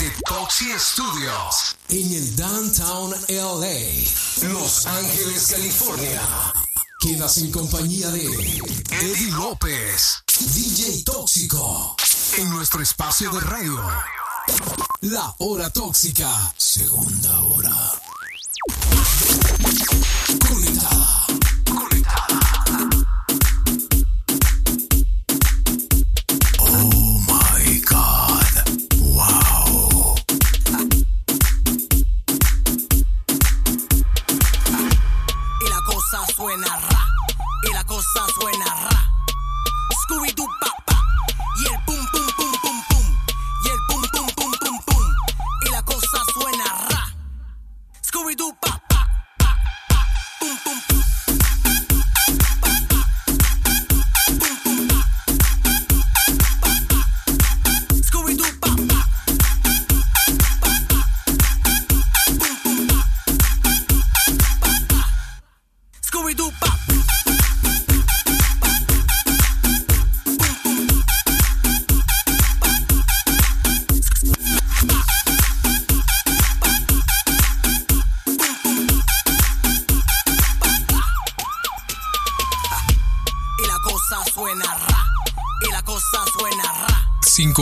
desde Toxie Studios en el Downtown LA, Los Ángeles, California. Quedas en compañía de Eddie López, DJ Tóxico, en nuestro espacio de radio. La hora tóxica, segunda hora. Conectada.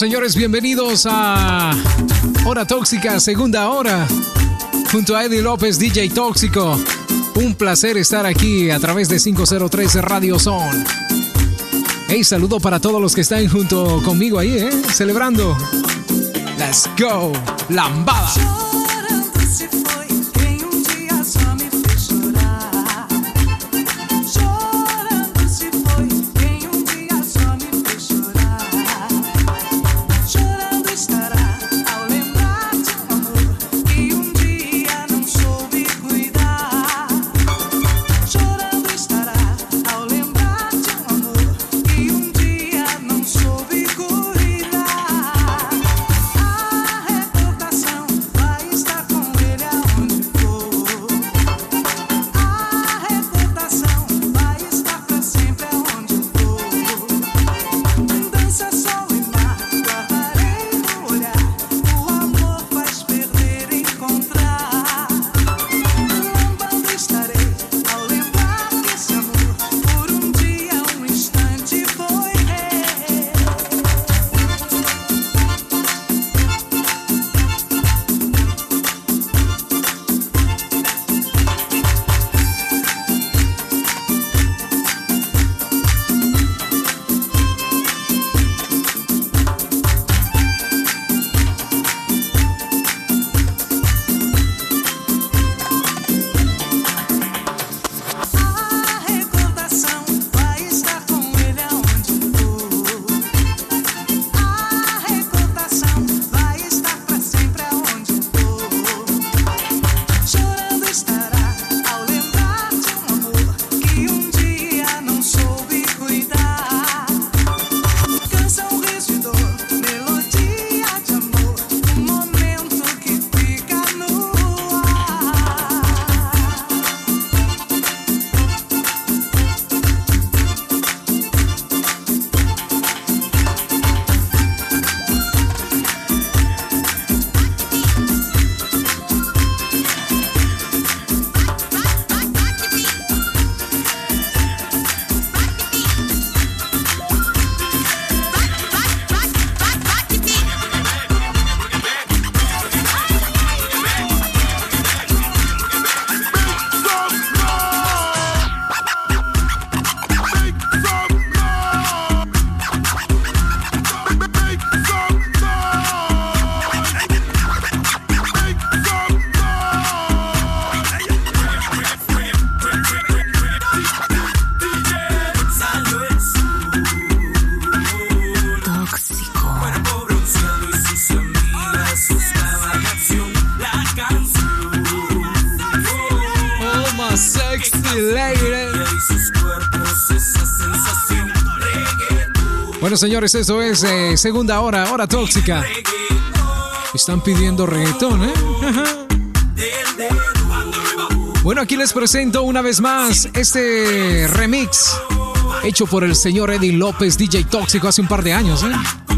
Señores, bienvenidos a Hora Tóxica, segunda hora, junto a Eddie López, DJ Tóxico. Un placer estar aquí a través de 503 Radio Zone. Hey, saludo para todos los que están junto conmigo ahí, ¿eh? Celebrando. Let's go, lambada. señores, eso es eh, segunda hora, hora tóxica. Están pidiendo reggaetón, ¿eh? Bueno, aquí les presento una vez más este remix hecho por el señor Eddie López, DJ Tóxico, hace un par de años, ¿eh?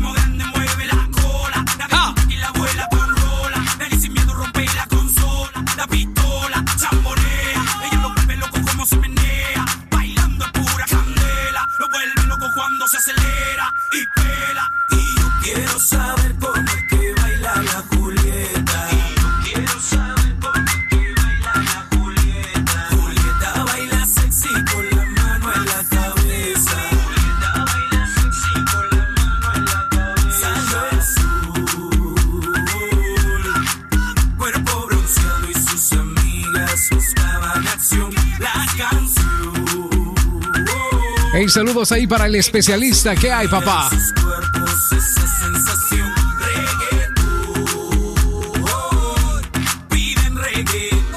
saludos ahí para el especialista. ¿Qué hay, papá?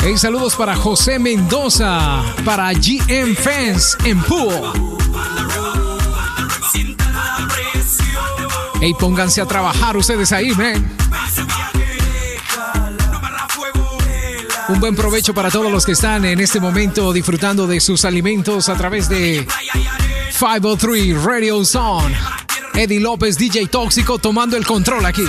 Hey, saludos para José Mendoza, para GM Fans en Púo. Hey, pónganse a trabajar ustedes ahí, man. Un buen provecho para todos los que están en este momento disfrutando de sus alimentos a través de 503 Radio Zone. Eddie López, DJ Tóxico, tomando el control aquí.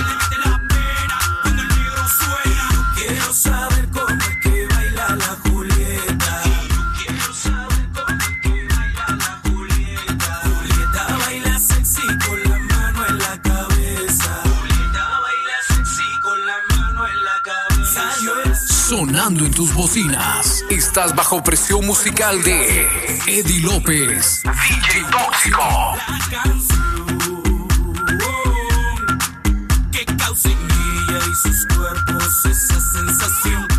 sonando en tus bocinas. Estás bajo presión musical de Eddie López, DJ Tóxico. que causa en ella y sus cuerpos esa sensación.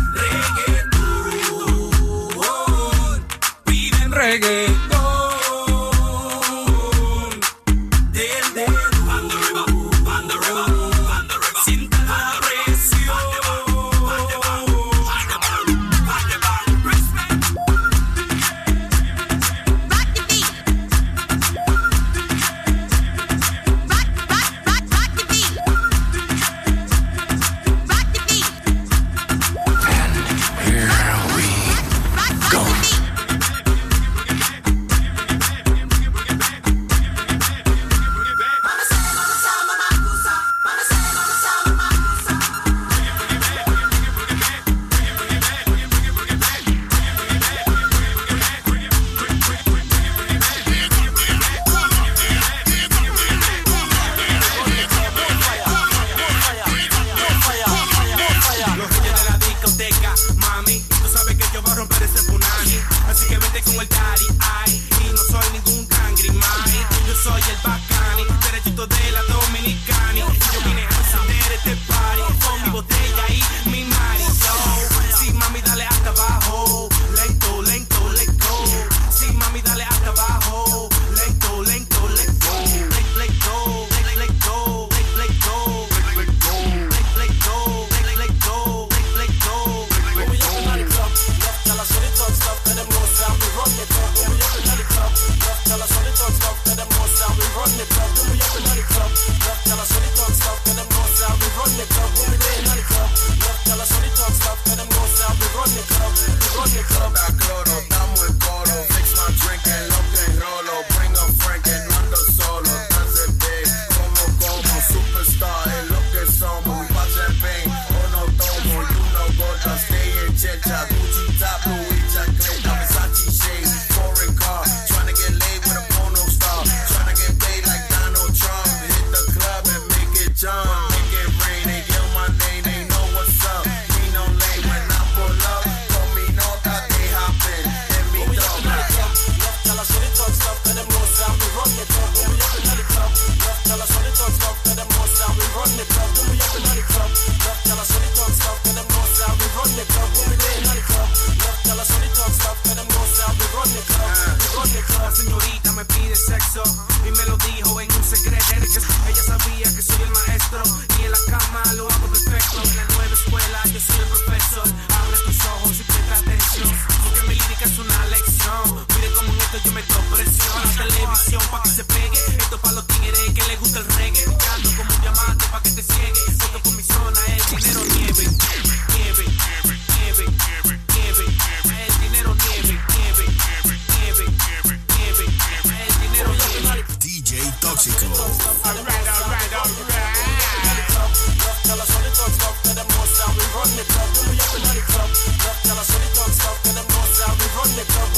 the club,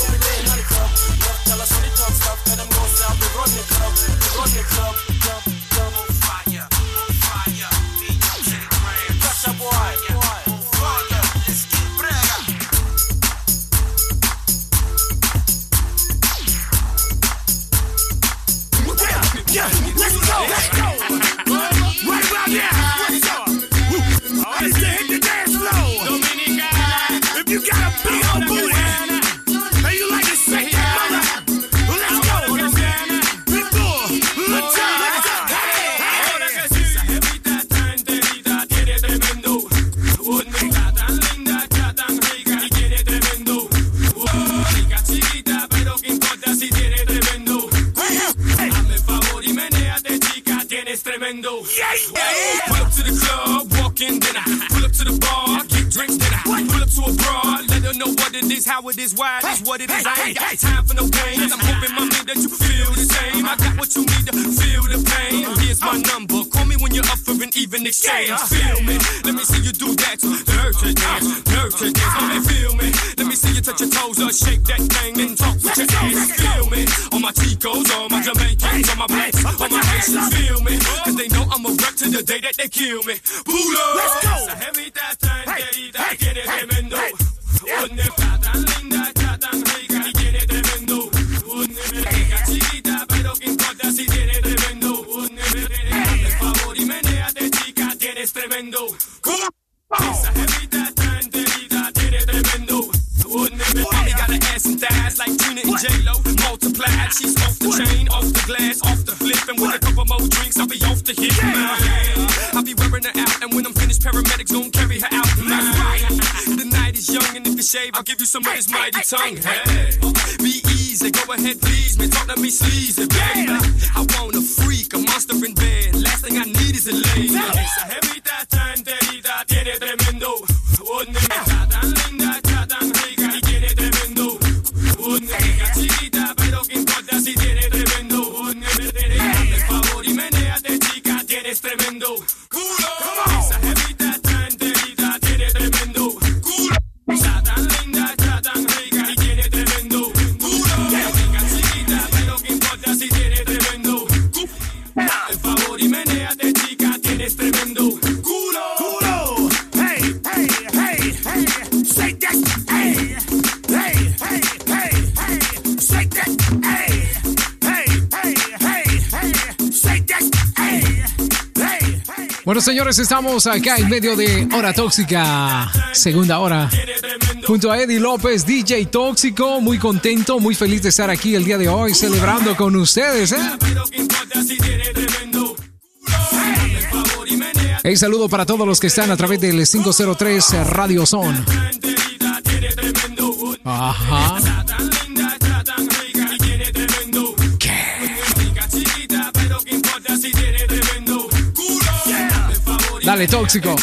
club. Love tell us when it comes, stop, tell them go, say, I'll be the club, we run the club. J-Lo, multiply. she's off the chain off the glass, off the flip. And with a couple more drinks, I'll be off the hit. Man, I'll be wearing her out. And when I'm finished, paramedics gon' carry her out. That's. The night is young, and if you shave, I'll give you some of this mighty tongue. Hey, be easy, go ahead, please. Man, talk to me sleazy, baby. I want a freak, a monster in bed. Last thing I need is a lady. Esa jevita está enterita, tiene tremendo. Señores, estamos acá en medio de Hora Tóxica, segunda hora. Junto a Eddie López, DJ Tóxico, muy contento, muy feliz de estar aquí el día de hoy, celebrando con ustedes. ¿eh? Hey, saludo para todos los que están a través del 503 Radio Zone. Ajá. Dale, tóxico.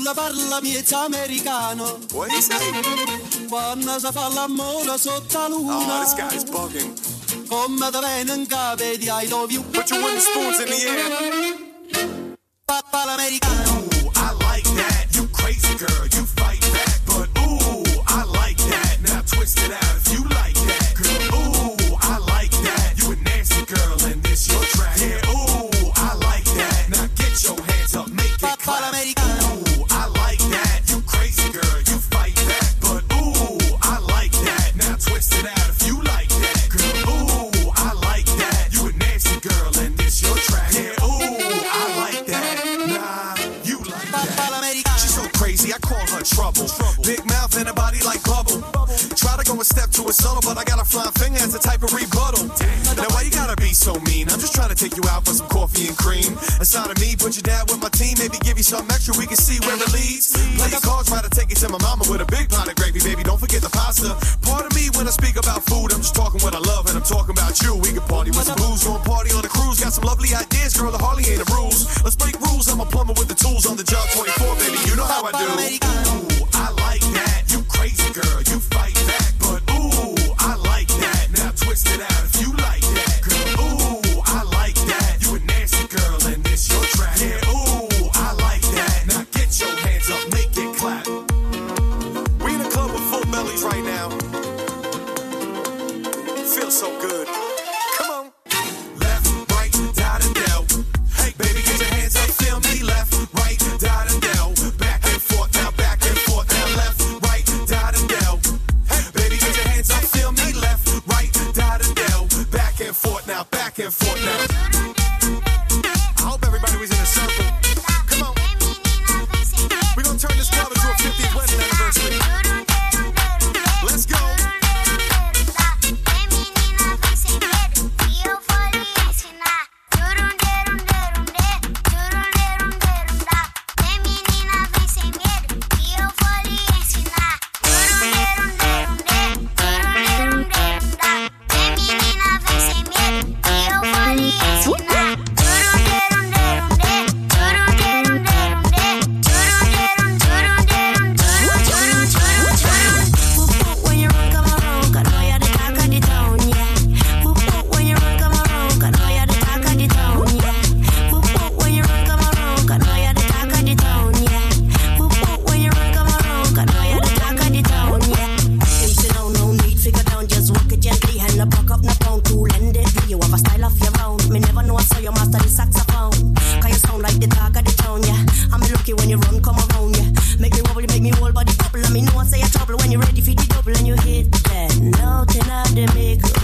nulla parla miezza americano. That? Quando si fa l'amore sotto la luna. Oh, this guy's bugging. Come da di I love you. Put your wooden spoons in the air.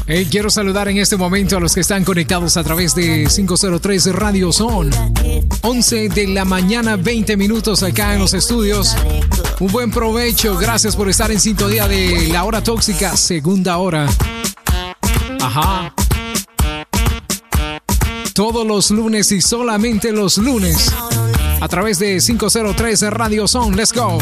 Hey, quiero saludar en este momento a los que están conectados a través de 503 Radio Zone. 11 de la mañana, 20 minutos acá en los estudios. Un buen provecho. Gracias por estar en sintonía de La Hora Tóxica, segunda hora. Ajá. Todos los lunes y solamente los lunes. A través de 503 Radio Zone. Let's go.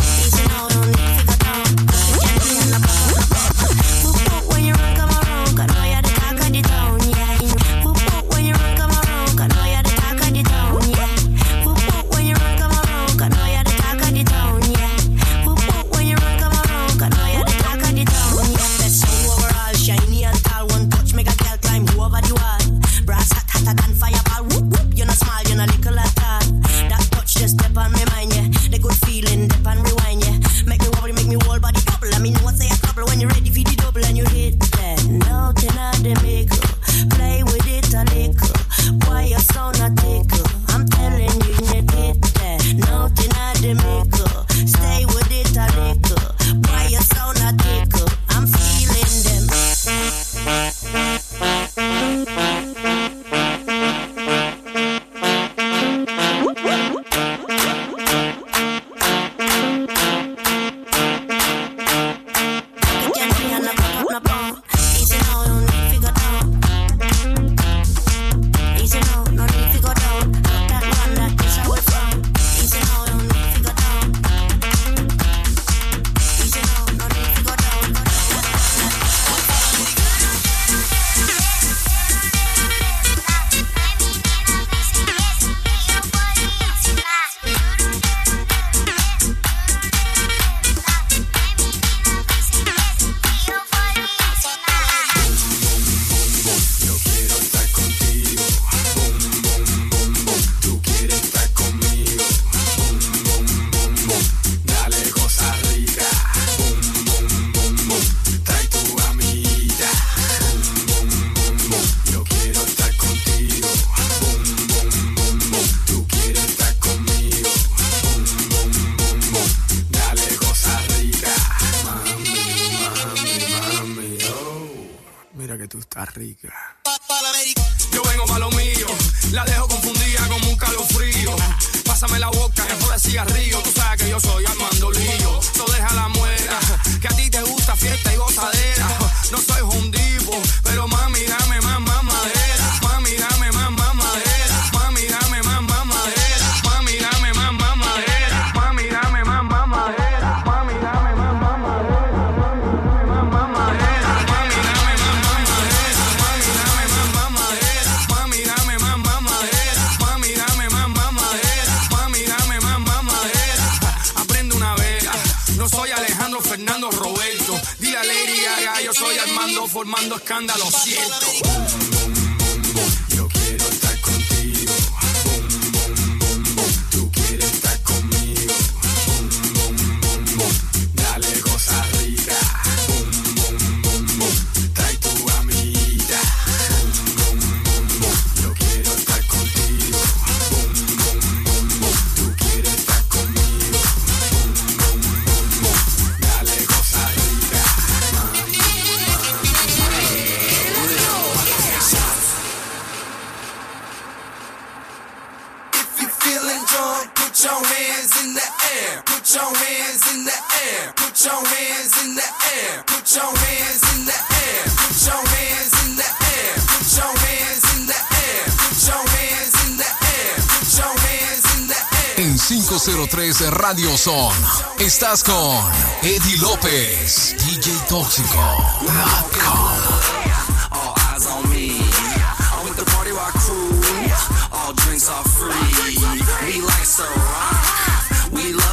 radio son Estás con Eddie López, DJ Tóxico.com.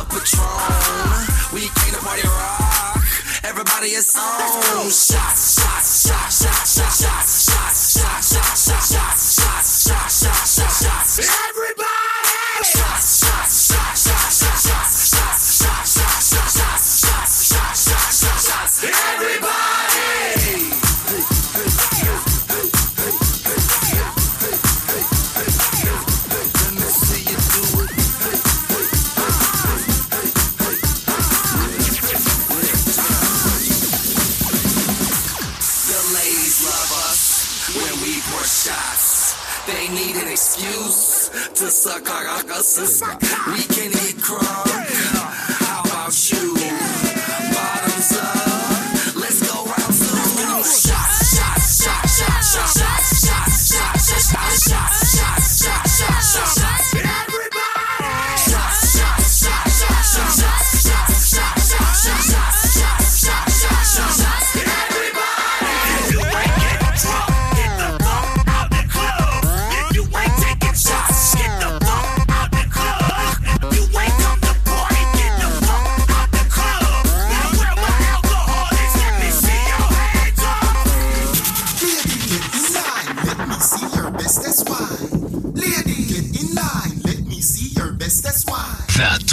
Patron. We came to party rock. Everybody is on.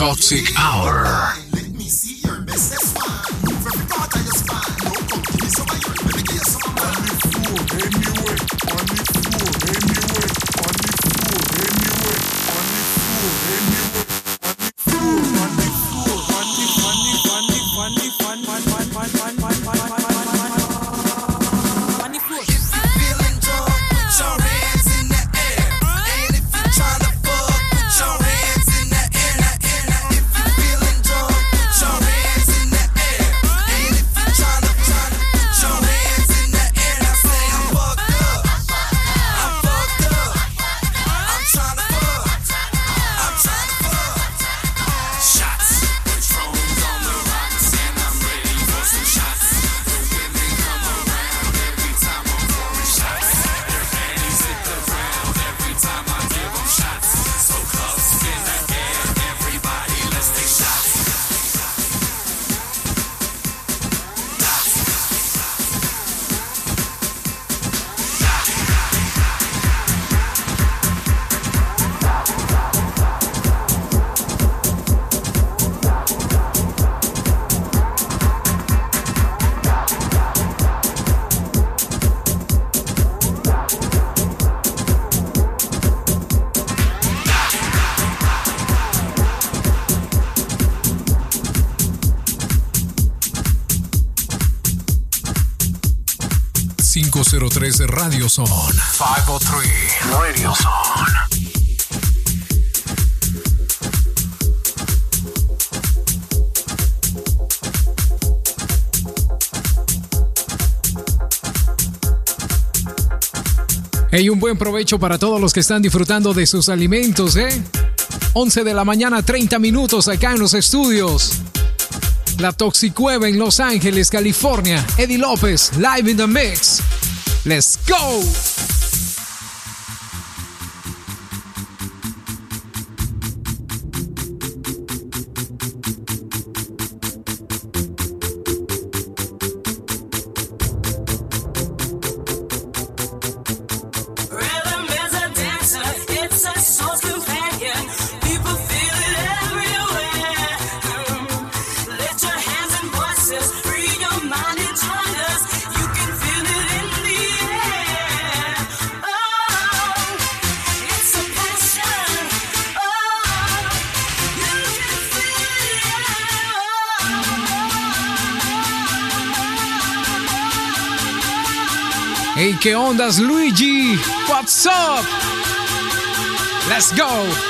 Toxic Hour. 503 Radio Zone. 503 Radio Zone. Hey, un buen provecho para todos los que están disfrutando de sus alimentos, ¿eh? 11 de la mañana, 30 minutos acá en los estudios. La Toxicueva en Los Ángeles, California. Eddie López, live in the mix. Let's go! Go.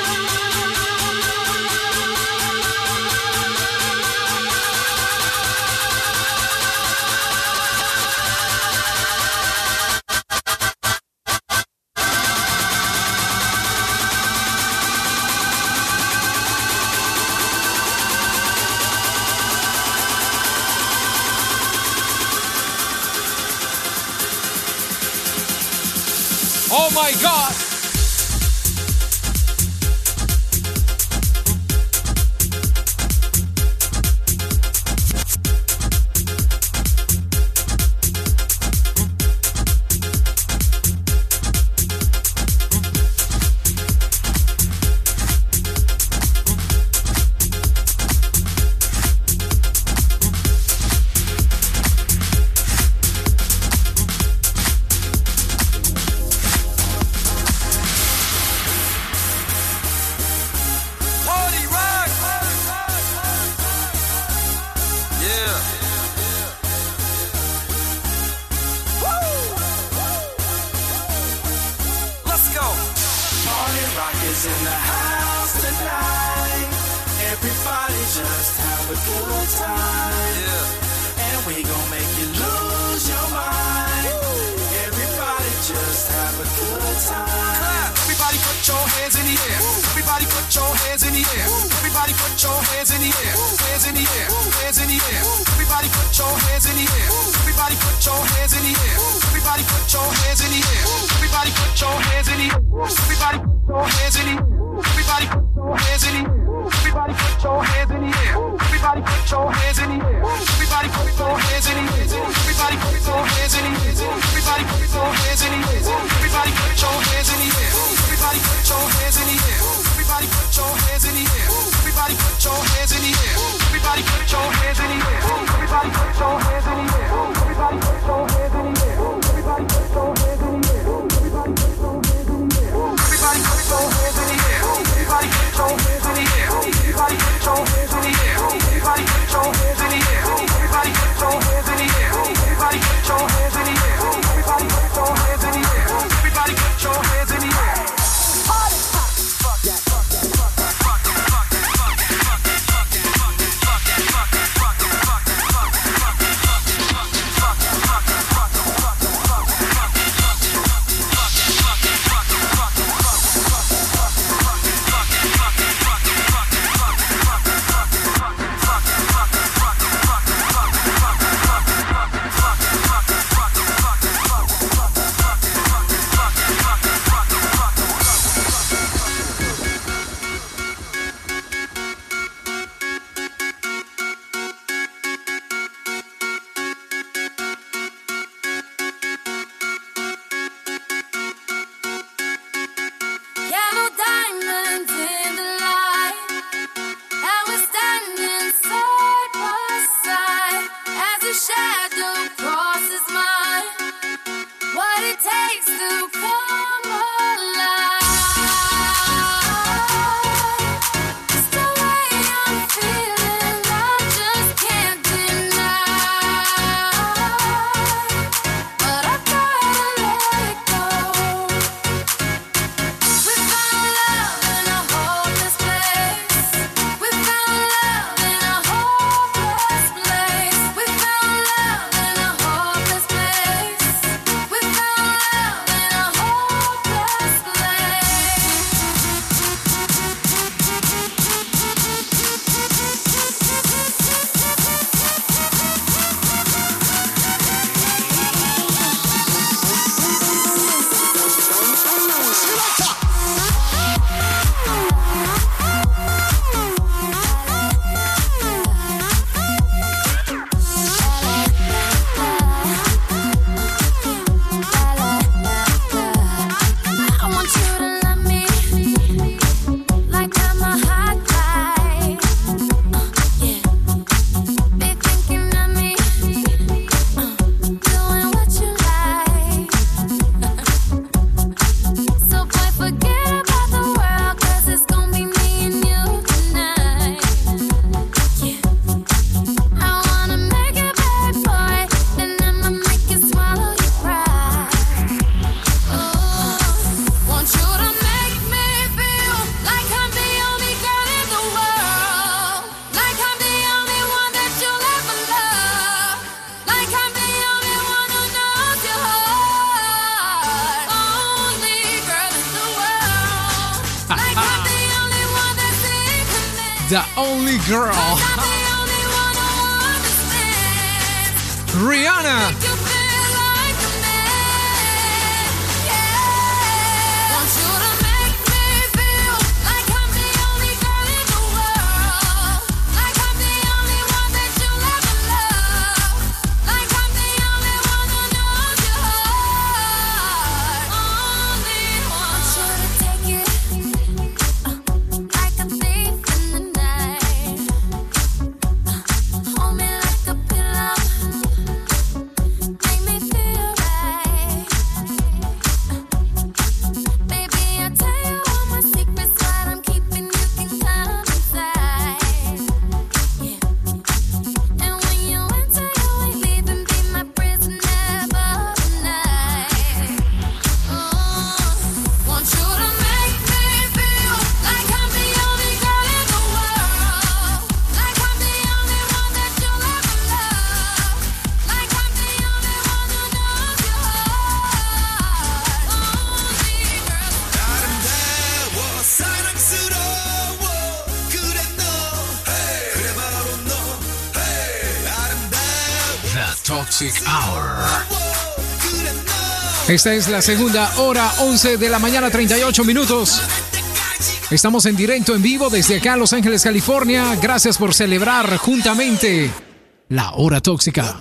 Esta es la segunda hora, 11 de la mañana, 38 minutos. Estamos en directo, en vivo, desde acá, Los Ángeles, California. Gracias por celebrar juntamente la hora tóxica.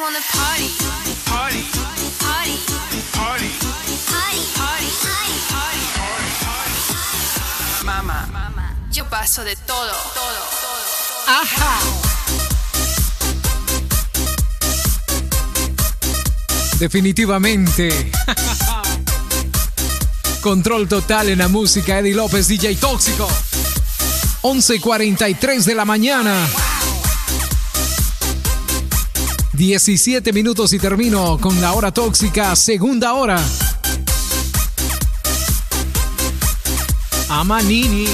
wanna yo paso de todo. Todo. Todo. Ajá. Definitivamente. Control total en la música, Eddie López, DJ Tóxico. 11.43 de la mañana. 17 minutos y termino con la hora tóxica, segunda hora. Amanini.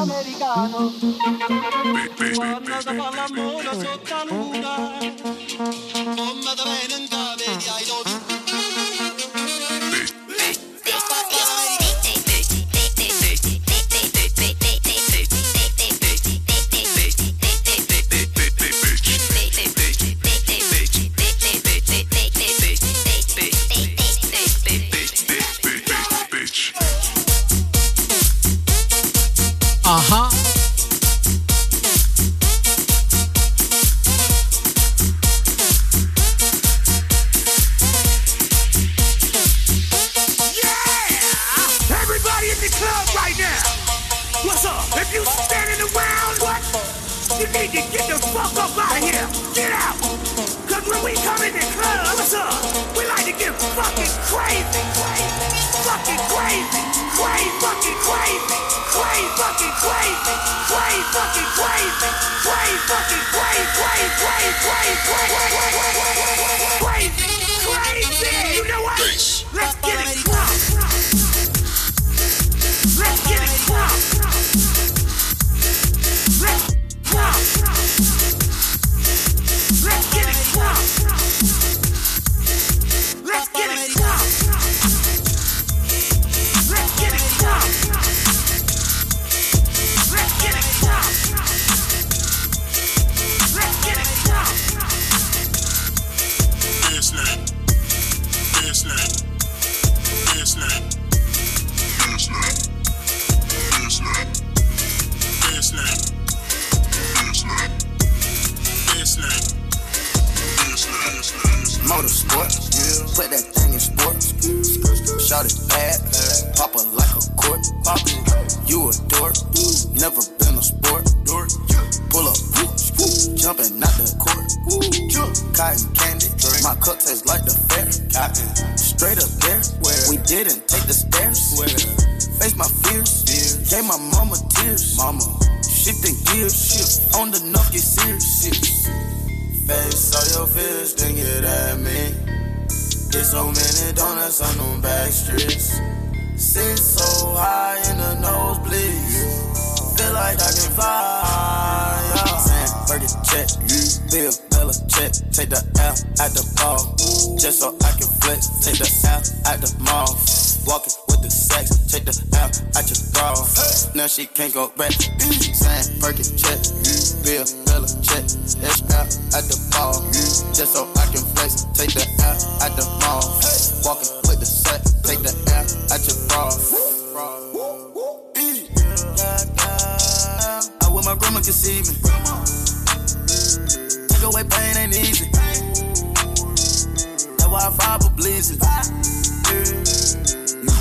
americano, guardata pallamano sotto la luna, can't go back. Saying Perkin check, Bill Bella check, that's L at the ball. Just so I can flex, take the L at the mall. Walking with the sex, take the L at your bra. I wish my grandma could see me. Take away pain ain't easy. That's why I fire for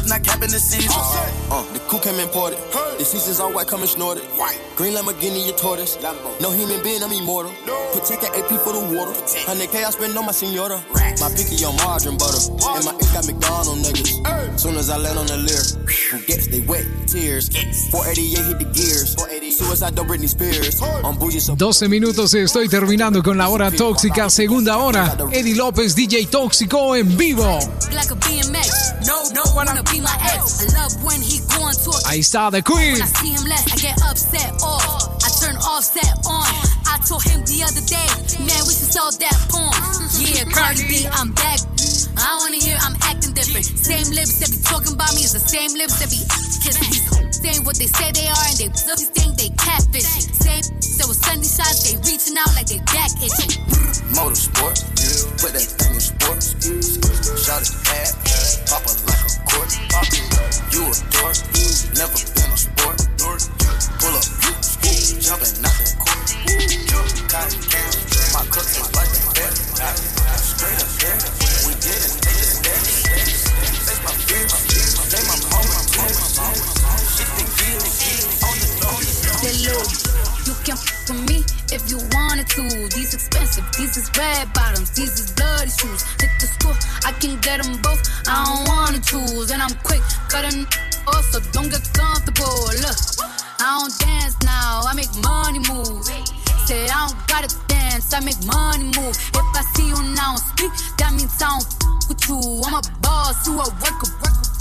Not capping the season. Uh, the coup came imported. The seasons all white, coming snorted. Green Lamborghini, your tortoise. No human being, I'm immortal. Protect the AP for the water. 100K I spend on my senora. My picky on margarine butter. And my ink got McDonald niggas. Soon as I land on the leer, who gets they wet tears. 488 hit the gears. Suicide don't Britney Spears. On bougie so 12 minutos y estoy terminando con la hora tóxica, segunda hora. Eddie López, DJ Tóxico en vivo. Like a BMX. No, no, wanna be my ex. I love when he going to a Ahí está The Queen. When I see him less, I get upset off. I turn offset on. I told him the other day, man, we should sell that porn. Yeah, Cardi B, I'm back. I wanna hear I'm acting different. Same lips that be talking about me is the same lips that be kissing. These saying what they say they are and they pussies think they catfishing. Same that was Sunday shots, they reaching out like they back itching. Motorsport, put that thing in sports. Shot it bad, pop a court. You a dork, never been a sport. Pull up, jumping out the court. Cotton candy, my cook is like the best. Straight up, straight we did it. That's my bitch, they my mama, she think he the kid on the Say, look, you can f with me if you wanted to. These expensive, these is red bottoms, these is bloody shoes. Hit the school, I can get them both. I don't wanna choose, and I'm quick cutting off, so don't get comfortable. Look, I don't dance now, I make money move. Say I don't gotta dance, I make money move. If I see you now speak, that means I don't with you. I'm a boss, you a.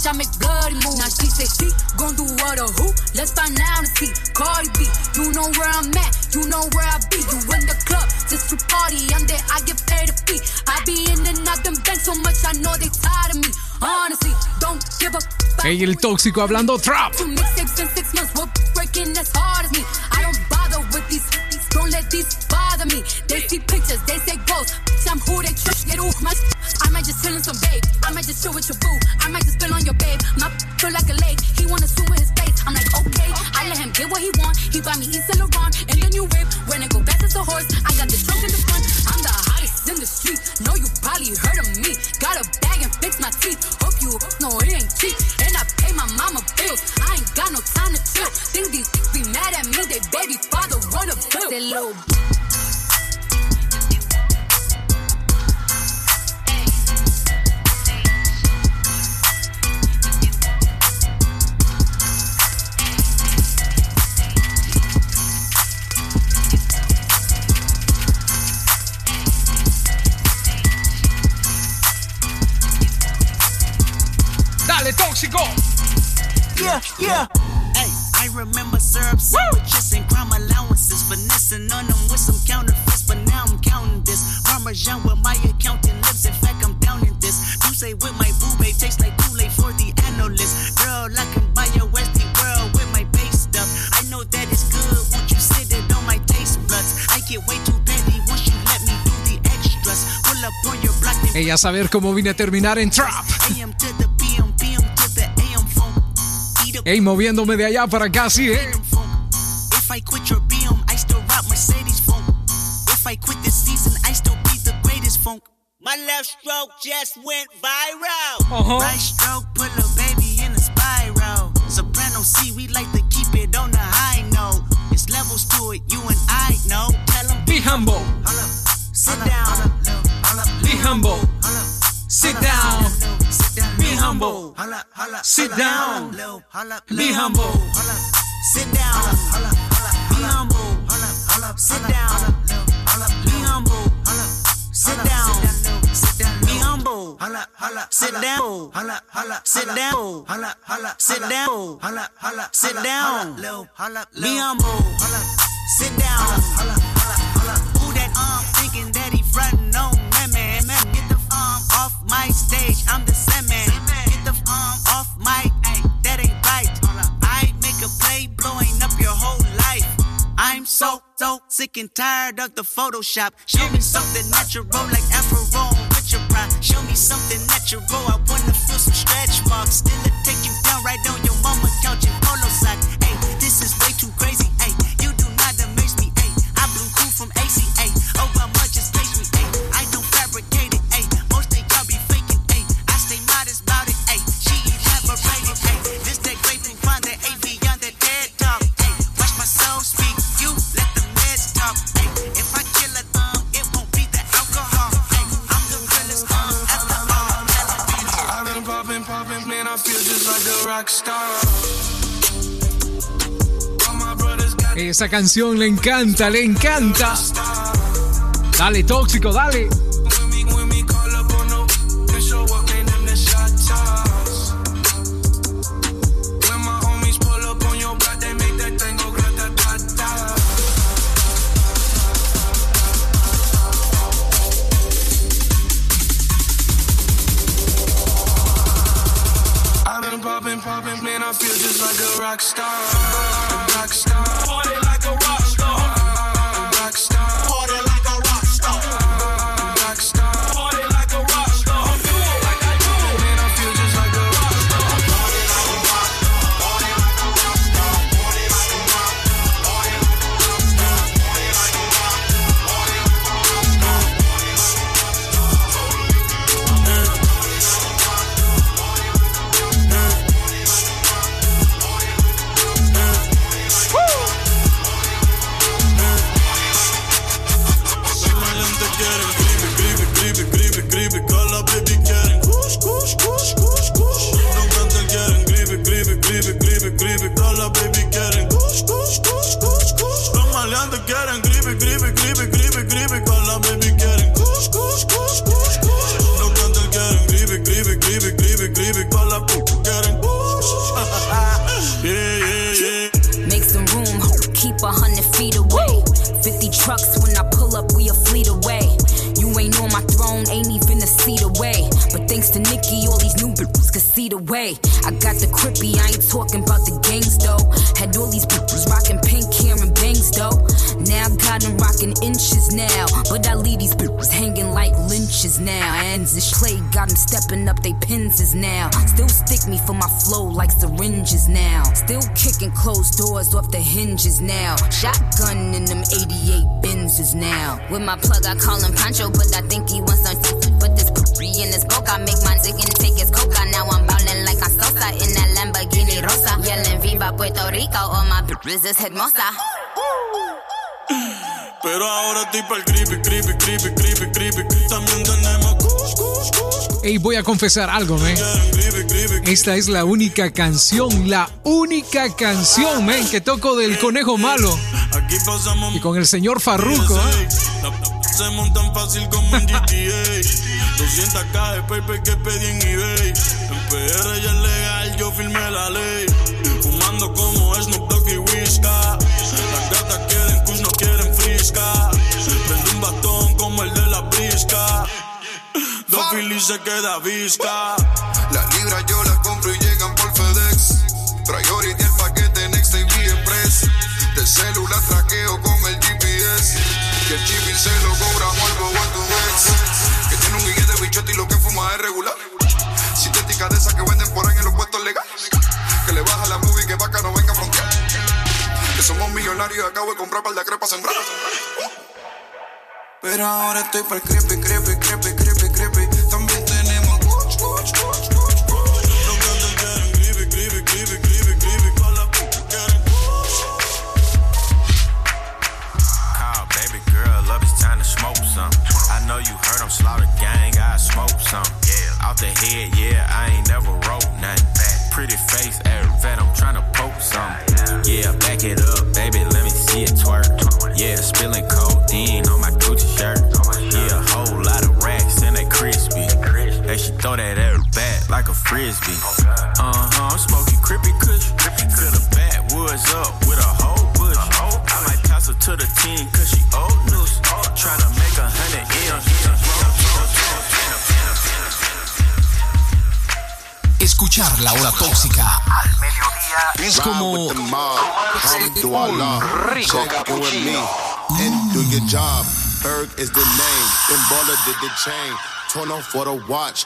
I make bloody moves. Now she say she gon' do what or who? Let's find out and see. Cardi B, you know where I'm at, you know where I be. You in the club just to party. I'm there, I get paid a fee. I be in and out them banks so much, I know they tired of me. Honestly, don't give a. Hey, el tóxico hablando trap. Two mixtapes in six months, we're breaking as hard as me. I don't bother with these, don't let these bother me. They see pictures, they say ghosts. I'm who they trust, get off my I might just chill some babe. I might just chill with your boo. I might just spill on your babe. My feel like a lake. He wanna swim with his face. I'm like, okay. I let him get what he want. He buy me East Saint Laurent and then you whip. When it go fast as a horse, I got the trunk in the front. I'm the hottest in the street. Know you probably heard of me. Got a bag and fix my teeth. Hope you know it ain't cheap. And I pay my mama bills. I ain't got no time to chill. Think these be mad at me. They baby father run a bill. They little Dale, tóxico. Yeah, yeah. Hey, I remember syrup sandwiches and crime allowances. Finessing on them with some counterfeits, but now I'm counting this. Parmesan with my accountant lips. In fact, I'm down in this. You say with my boo babe tastes like Kool-Aid for the analyst. Girl, I can buy your Westie world with my base stuff. I know that it's good. Won't you sit it on my taste buds? I get way too petty once you let me do the extras. Pull up on your block. Ella saber cómo vine a terminar en trap. AM to the Ey, moviéndome de allá para acá, sí, eh. If I quit your BM, I still rock Mercedes funk. If I quit this season, I still be the greatest funk. My left stroke just went viral. Uh-huh. Right stroke put a baby in a spiral. Soprano C, we like to keep it on the high note. It's levels to it, you and I know. Tell 'em Be humble. Humble. Sit down. Be humble. Sit down. Be humble. Sit down. Be humble. Sit down. Be humble. Sit down. Sit down. Sit down. Sit down. Be humble. Sit down. Who that um thinking that he frontin' on women. Get the um off my stage, I'm the semen. Get I play, blowing up your whole life. I'm so, so sick and tired of the Photoshop. Show me something natural like Afro with your pride. Show me something natural. I wanna feel some stretch marks. Still take you down right on your mama couch in polo sock. Hey, this is way Esa canción le encanta, le encanta. Dale, tóxico, dale. Feel just like a rock star. I got them rocking inches now. But I leave these bitches hanging like lynches now. And this play got them stepping up they pins now. Still stick me for my flow like syringes now. Still kicking closed doors off the hinges now. Shotgun in them 88 Benzes now. With my plug, I call him Pancho, but I think he wants some Put this pre in his I make my dick and take his coca. Now I'm ballin' like a Sosa in that Lamborghini Rosa. Yelling Viva Puerto Rico, all my bitches is hermosa. Pero ahora estoy pa'l gripe, gripe, gripe, gripe, gripe. También tenemos kush, kush, kush. Ey, voy a confesar algo, man. Esta es la única canción, la única canción, man, que toco del conejo malo. Y con el señor Farruko. ¿eh? Se montan fácil como en GTA 200k de paper que pedí en eBay En PR ya es legal, yo firmé la ley Se queda visca Las libras yo las compro y llegan por FedEx. Priority el paquete Next Day Express. De celular traqueo con el GPS. Que el chip se lo cobramos al bobo a tu ex. Que tiene un guille de bichote y lo que fuma es regular. Sintética de esas que venden por ahí en los puestos legales. Que le baja la movie que vaca no venga a frontear. Que somos millonarios y acabo de comprar par de crepas sembradas. Pero ahora estoy para el crepe, crepe, Check in with me and do your job. Berg is the name. Then baller did the chain. Torn off for the watch.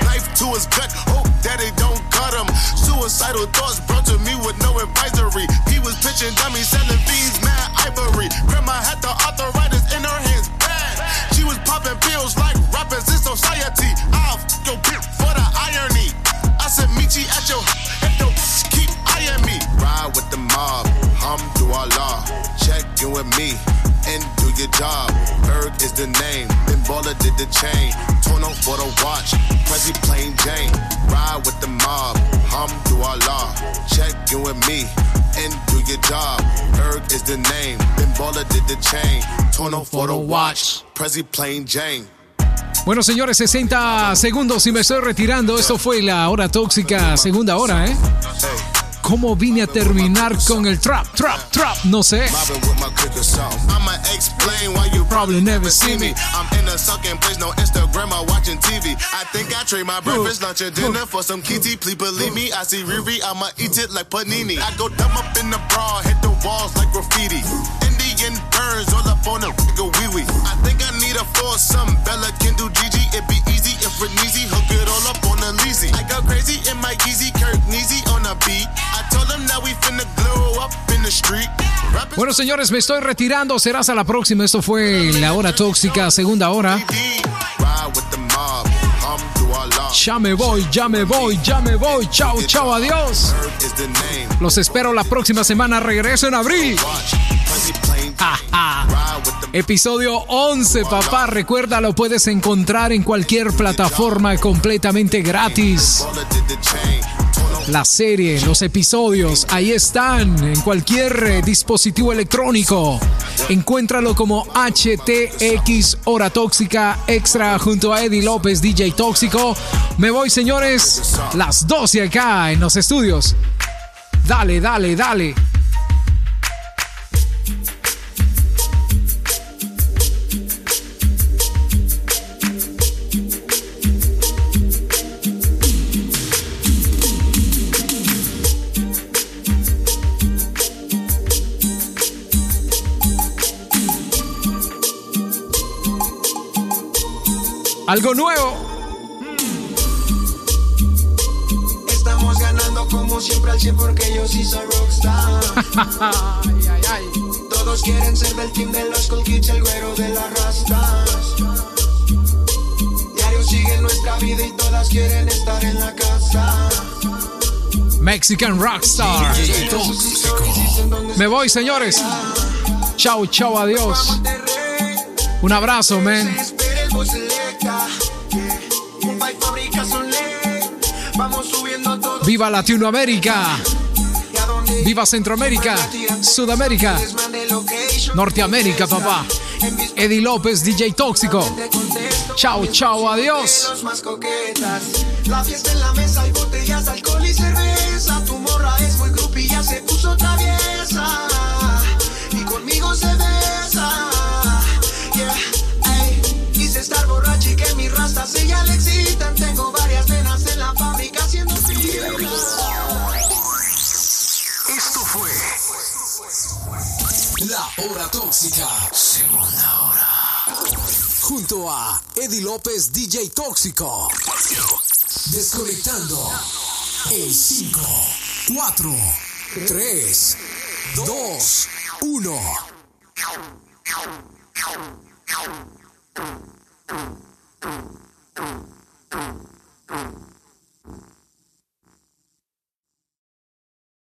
To his gut, hope that daddy don't cut him. Suicidal thoughts brought to me with no advisory. He was pitching dummies, selling fiends, mad ivory. Grandma had the arthritis in her hands, bad. She was popping pills like rappers in society. I'll f your bitch for the irony. I said, meet you at your if don't keep eyeing me. Ride with the mob, Hamdulillah. Check in with me and do your job. Berg is the name, then baller did the chain. Torn off for the watch, Prezi Ride with the mob, Hamdulillah. Check with me and do your job. Berg is the name, then baller did the chain. Torn off for the watch, Prezi plain Jane. Bueno, señores, 60 segundos y me estoy retirando. Esto fue la hora tóxica, segunda hora, ¿eh? ¿Cómo vine a terminar con el trap, trap, trap? No sé. Mobbing with my cooker song. I'ma explain why you Probably never see me. I'm in a sunken place, no Instagram, I'm watching TV. I think I trade my breakfast, lunch, and dinner for some kitty. Please believe me, I see Riri, I'ma eat it like panini. I go dumb up in the bra, hit the walls like graffiti. Indian burns all up on a nigga wee wee. I think I need a foursome. Bella can do Gigi, it be easy if Reneezy hook it all up on a Leezy. I go crazy in my Yeezy, Kirk on a beat. I told them that we finna glow up in the street. Rapping Bueno, señores, me estoy retirando. Será hasta la próxima. Esto fue la hora tóxica, segunda hora. Ya me voy, ya me voy, ya me voy. Chao, chao, adiós. Los espero la próxima semana. Regreso en abril. Episodio 11, papá. Recuerda, lo puedes encontrar en cualquier plataforma completamente gratis. La serie, los episodios, ahí están en cualquier eh, dispositivo electrónico. Encuéntralo como HTX Hora Tóxica Extra junto a Eddie López, DJ Tóxico. Me voy, señores, las 12 acá en los estudios. Dale, dale, dale. Algo nuevo. Estamos ganando como siempre al 100 porque yo sí soy rockstar. Todos quieren ser del team de los cool kids, el güero de las rastas. Diario sigue nuestra vida y todas quieren estar en la casa. Mexican Rockstar. Me voy, señores. Chao, chao, adiós. Un abrazo, man. Viva Latinoamérica. Viva Centroamérica. Sudamérica. Norteamérica, papá. Eddie López, DJ Tóxico. Chao, chao, adiós. Hora Tóxica. Segunda hora. Junto a Eddie López, DJ Tóxico. Desconectando. En 5, 4, 3, 2, 1.